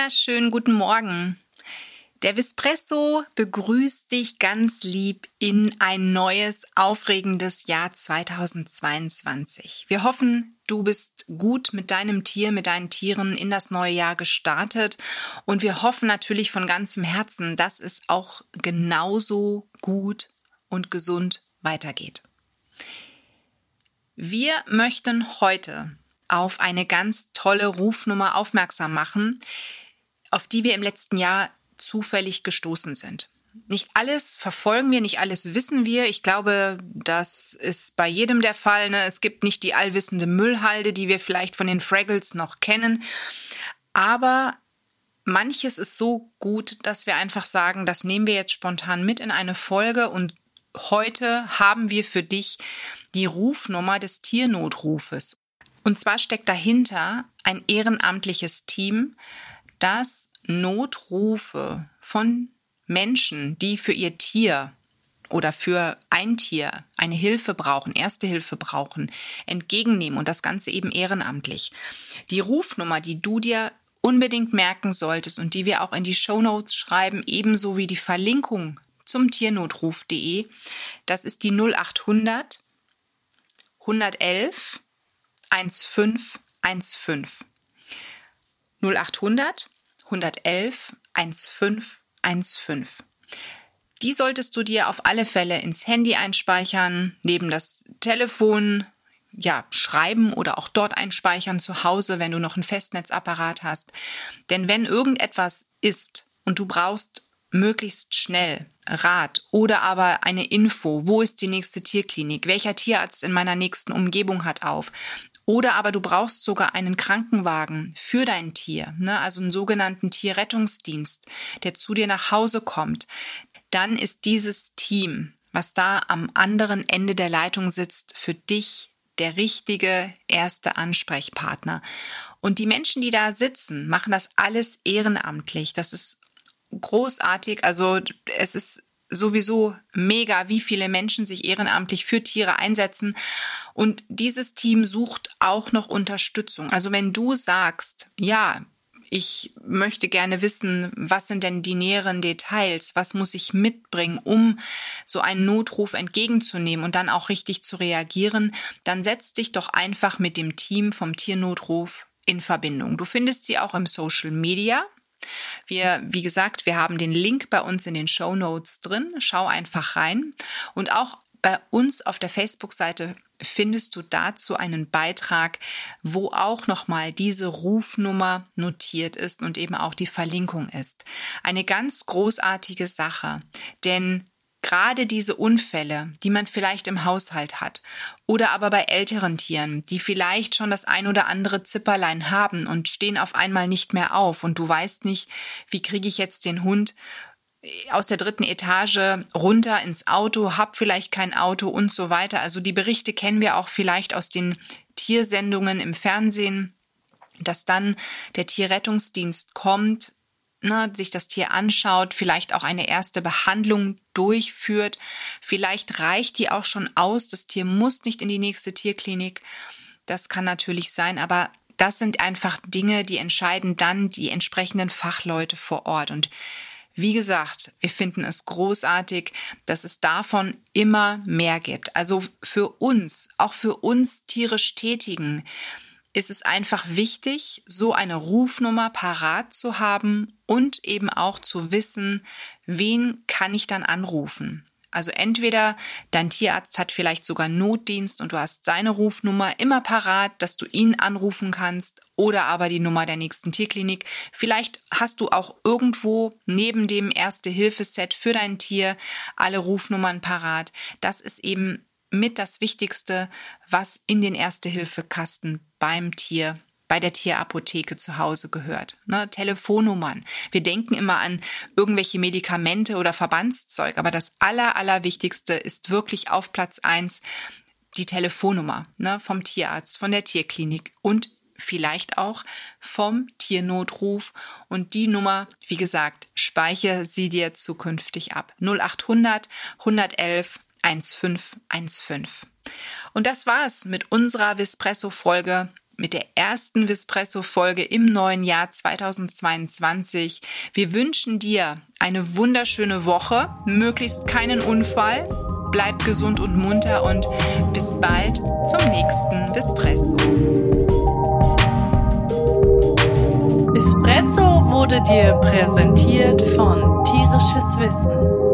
Wunderschönen guten Morgen. Der Vespresso begrüßt dich ganz lieb in ein neues, aufregendes Jahr 2022. Wir hoffen, du bist gut mit deinem Tier, mit deinen Tieren in das neue Jahr gestartet und wir hoffen natürlich von ganzem Herzen, dass es auch genauso gut und gesund weitergeht. Wir möchten heute auf eine ganz tolle Rufnummer aufmerksam machen, auf die wir im letzten Jahr zufällig gestoßen sind. Nicht alles verfolgen wir, nicht alles wissen wir. Ich glaube, das ist bei jedem der Fall. Ne? Es gibt nicht die allwissende Müllhalde, die wir vielleicht von den Fraggles noch kennen. Aber manches ist so gut, dass wir einfach sagen, das nehmen wir jetzt spontan mit in eine Folge und heute haben wir für dich die Rufnummer des Tiernotrufes. Und zwar steckt dahinter ein ehrenamtliches Team, das Notrufe von Menschen, die für ihr Tier oder für ein Tier eine Hilfe brauchen, erste Hilfe brauchen, entgegennehmen und das Ganze eben ehrenamtlich. Die Rufnummer, die du dir unbedingt merken solltest und die wir auch in die Show Notes schreiben, ebenso wie die Verlinkung zum Tiernotruf.de, das ist die 0800 111 1515. 0800 111 1515. Die solltest du dir auf alle Fälle ins Handy einspeichern, neben das Telefon, ja, schreiben oder auch dort einspeichern zu Hause, wenn du noch einen Festnetzapparat hast. Denn wenn irgendetwas ist und du brauchst möglichst schnell Rat oder aber eine Info, wo ist die nächste Tierklinik, welcher Tierarzt in meiner nächsten Umgebung hat auf, oder aber du brauchst sogar einen Krankenwagen für dein Tier, ne? also einen sogenannten Tierrettungsdienst, der zu dir nach Hause kommt. Dann ist dieses Team, was da am anderen Ende der Leitung sitzt, für dich der richtige erste Ansprechpartner. Und die Menschen, die da sitzen, machen das alles ehrenamtlich. Das ist großartig. Also es ist sowieso mega, wie viele Menschen sich ehrenamtlich für Tiere einsetzen. Und dieses Team sucht auch noch Unterstützung. Also wenn du sagst, ja, ich möchte gerne wissen, was sind denn die näheren Details? Was muss ich mitbringen, um so einen Notruf entgegenzunehmen und dann auch richtig zu reagieren? Dann setz dich doch einfach mit dem Team vom Tiernotruf in Verbindung. Du findest sie auch im Social Media. Wir, wie gesagt, wir haben den Link bei uns in den Show Notes drin. Schau einfach rein. Und auch bei uns auf der Facebook-Seite findest du dazu einen Beitrag, wo auch nochmal diese Rufnummer notiert ist und eben auch die Verlinkung ist. Eine ganz großartige Sache, denn Gerade diese Unfälle, die man vielleicht im Haushalt hat oder aber bei älteren Tieren, die vielleicht schon das ein oder andere Zipperlein haben und stehen auf einmal nicht mehr auf und du weißt nicht, wie kriege ich jetzt den Hund aus der dritten Etage runter ins Auto, hab vielleicht kein Auto und so weiter. Also die Berichte kennen wir auch vielleicht aus den Tiersendungen im Fernsehen, dass dann der Tierrettungsdienst kommt, ne, sich das Tier anschaut, vielleicht auch eine erste Behandlung durchführt. Vielleicht reicht die auch schon aus. Das Tier muss nicht in die nächste Tierklinik. Das kann natürlich sein, aber das sind einfach Dinge, die entscheiden dann die entsprechenden Fachleute vor Ort. Und wie gesagt, wir finden es großartig, dass es davon immer mehr gibt. Also für uns, auch für uns tierisch Tätigen, ist es einfach wichtig, so eine Rufnummer parat zu haben und eben auch zu wissen, wen kann ich dann anrufen. Also entweder dein Tierarzt hat vielleicht sogar Notdienst und du hast seine Rufnummer immer parat, dass du ihn anrufen kannst oder aber die Nummer der nächsten Tierklinik. Vielleicht hast du auch irgendwo neben dem Erste-Hilfe-Set für dein Tier alle Rufnummern parat. Das ist eben mit das Wichtigste, was in den Erste-Hilfe-Kasten beim Tier bei der Tierapotheke zu Hause gehört. Ne, Telefonnummern. Wir denken immer an irgendwelche Medikamente oder Verbandszeug, aber das Aller, Allerwichtigste ist wirklich auf Platz eins die Telefonnummer ne, vom Tierarzt, von der Tierklinik und vielleicht auch vom Tiernotruf. Und die Nummer, wie gesagt, speichere sie dir zukünftig ab. 0800 111 1515. Und das war's mit unserer Vespresso-Folge mit der ersten Vispresso-Folge im neuen Jahr 2022. Wir wünschen dir eine wunderschöne Woche, möglichst keinen Unfall, bleib gesund und munter und bis bald zum nächsten Vispresso. Espresso wurde dir präsentiert von Tierisches Wissen